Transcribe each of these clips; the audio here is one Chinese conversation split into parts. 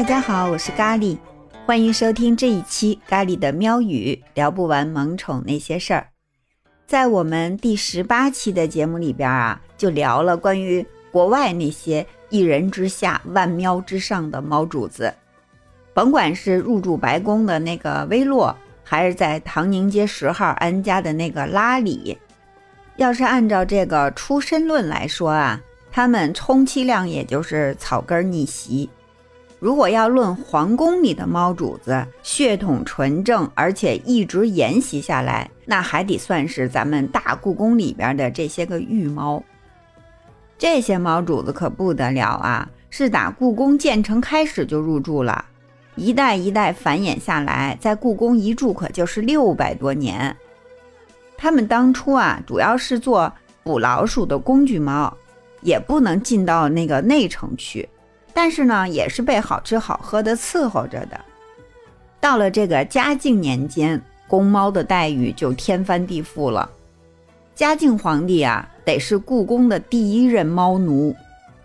大家好，我是咖喱，欢迎收听这一期咖喱的喵语，聊不完萌宠那些事儿。在我们第十八期的节目里边啊，就聊了关于国外那些一人之下万喵之上的猫主子，甭管是入住白宫的那个威洛，还是在唐宁街十号安家的那个拉里，要是按照这个出身论来说啊，他们充其量也就是草根逆袭。如果要论皇宫里的猫主子血统纯正，而且一直沿袭下来，那还得算是咱们大故宫里边的这些个御猫。这些猫主子可不得了啊，是打故宫建成开始就入住了，一代一代繁衍下来，在故宫一住可就是六百多年。他们当初啊，主要是做捕老鼠的工具猫，也不能进到那个内城去。但是呢，也是被好吃好喝的伺候着的。到了这个嘉靖年间，公猫的待遇就天翻地覆了。嘉靖皇帝啊，得是故宫的第一任猫奴，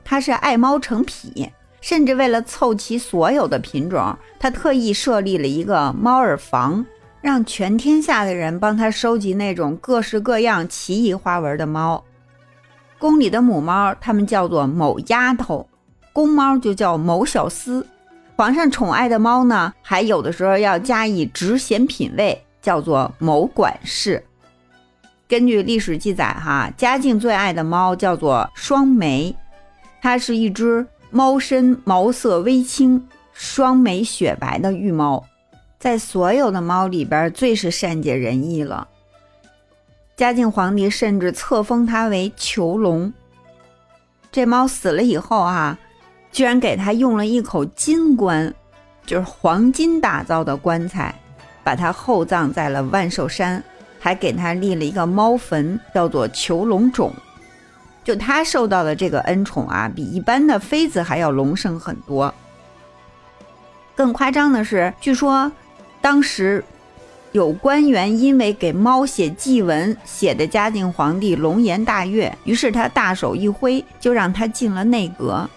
他是爱猫成癖，甚至为了凑齐所有的品种，他特意设立了一个猫耳房，让全天下的人帮他收集那种各式各样、奇异花纹的猫。宫里的母猫，它们叫做某丫头。公猫就叫某小厮，皇上宠爱的猫呢，还有的时候要加以职衔品位，叫做某管事。根据历史记载，哈，嘉靖最爱的猫叫做双眉，它是一只猫身毛色微青、双眉雪白的玉猫，在所有的猫里边最是善解人意了。嘉靖皇帝甚至册封它为囚龙。这猫死了以后，哈。居然给他用了一口金棺，就是黄金打造的棺材，把他厚葬在了万寿山，还给他立了一个猫坟，叫做囚龙冢。就他受到的这个恩宠啊，比一般的妃子还要隆盛很多。更夸张的是，据说当时有官员因为给猫写祭文，写的嘉靖皇帝龙颜大悦，于是他大手一挥，就让他进了内阁。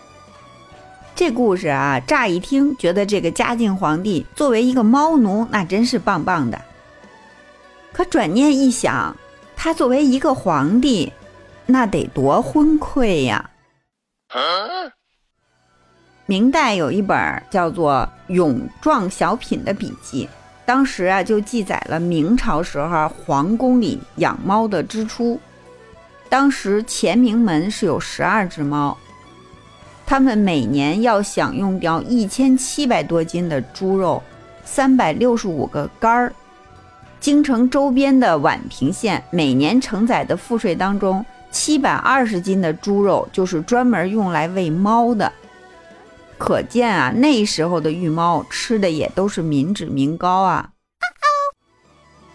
这故事啊，乍一听觉得这个嘉靖皇帝作为一个猫奴，那真是棒棒的。可转念一想，他作为一个皇帝，那得多昏聩呀！明代有一本叫做《永壮小品》的笔记，当时啊就记载了明朝时候皇宫里养猫的支出。当时乾明门是有十二只猫。他们每年要享用掉一千七百多斤的猪肉，三百六十五个肝儿。京城周边的宛平县每年承载的赋税当中，七百二十斤的猪肉就是专门用来喂猫的。可见啊，那时候的御猫吃的也都是民脂民膏啊。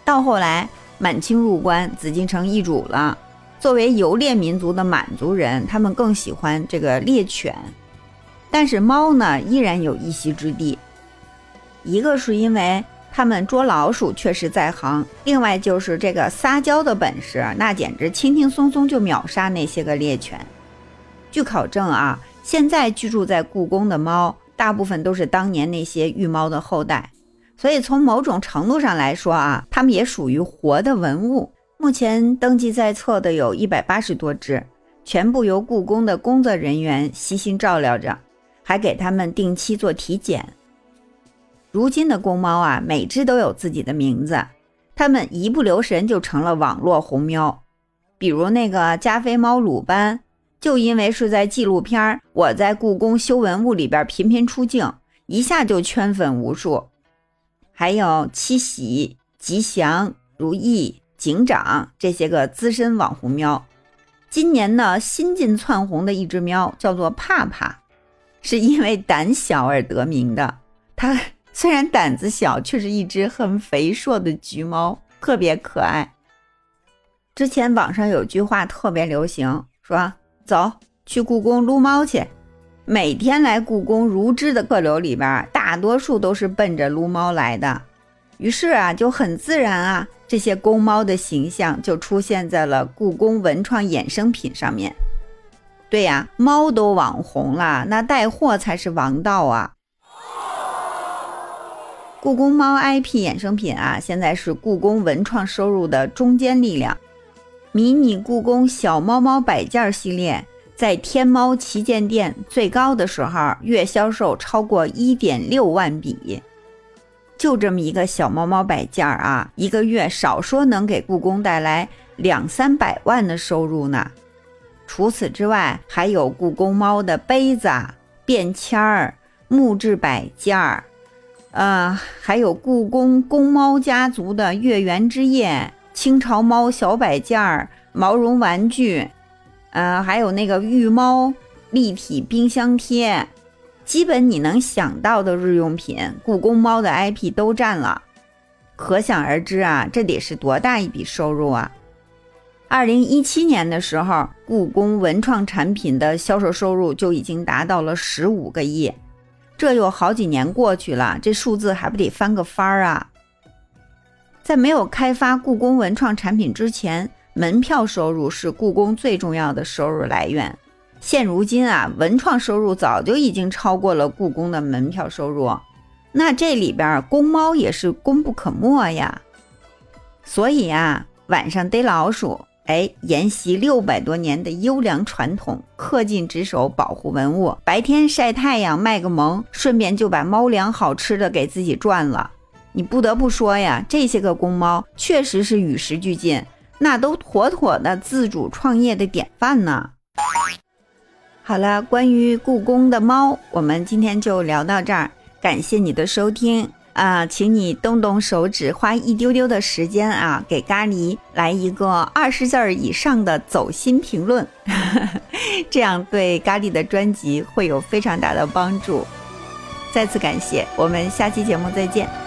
到后来，满清入关，紫禁城易主了。作为游猎民族的满族人，他们更喜欢这个猎犬，但是猫呢依然有一席之地。一个是因为他们捉老鼠确实在行，另外就是这个撒娇的本事，那简直轻轻松松就秒杀那些个猎犬。据考证啊，现在居住在故宫的猫，大部分都是当年那些御猫的后代，所以从某种程度上来说啊，它们也属于活的文物。目前登记在册的有一百八十多只，全部由故宫的工作人员悉心照料着，还给他们定期做体检。如今的公猫啊，每只都有自己的名字，它们一不留神就成了网络红喵。比如那个加菲猫鲁班，就因为是在纪录片《我在故宫修文物》里边频频出镜，一下就圈粉无数。还有七喜、吉祥、如意。警长这些个资深网红喵，今年呢新晋窜红的一只喵叫做帕帕，是因为胆小而得名的。它 虽然胆子小，却是一只很肥硕的橘猫，特别可爱。之前网上有句话特别流行，说走去故宫撸猫去。每天来故宫如织的客流里边，大多数都是奔着撸猫来的。于是啊，就很自然啊。这些公猫的形象就出现在了故宫文创衍生品上面。对呀，猫都网红了，那带货才是王道啊！故宫猫 IP 衍生品啊，现在是故宫文创收入的中坚力量。迷你故宫小猫猫摆件系列在天猫旗舰店最高的时候，月销售超过一点六万笔。就这么一个小猫猫摆件儿啊，一个月少说能给故宫带来两三百万的收入呢。除此之外，还有故宫猫的杯子、便签儿、木质摆件儿。呃，还有故宫公猫家族的月圆之夜、清朝猫小摆件儿、毛绒玩具，呃，还有那个玉猫立体冰箱贴，基本你能想到的日用品，故宫猫的 IP 都占了，可想而知啊，这得是多大一笔收入啊！二零一七年的时候，故宫文创产品的销售收入就已经达到了十五个亿。这有好几年过去了，这数字还不得翻个番儿啊！在没有开发故宫文创产品之前，门票收入是故宫最重要的收入来源。现如今啊，文创收入早就已经超过了故宫的门票收入，那这里边宫猫也是功不可没呀。所以啊，晚上逮老鼠。哎，沿袭六百多年的优良传统，恪尽职守保护文物。白天晒太阳卖个萌，顺便就把猫粮好吃的给自己赚了。你不得不说呀，这些个公猫确实是与时俱进，那都妥妥的自主创业的典范呢。好了，关于故宫的猫，我们今天就聊到这儿，感谢你的收听。啊，请你动动手指，花一丢丢的时间啊，给咖喱来一个二十字儿以上的走心评论，这样对咖喱的专辑会有非常大的帮助。再次感谢，我们下期节目再见。